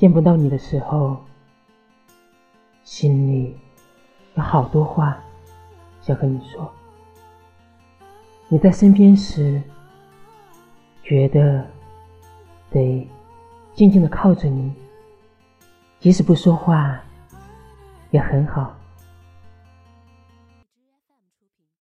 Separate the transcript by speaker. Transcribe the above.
Speaker 1: 见不到你的时候心里有好多话想和你说。你在身边时觉得得静静的靠着你即使不说话也很好。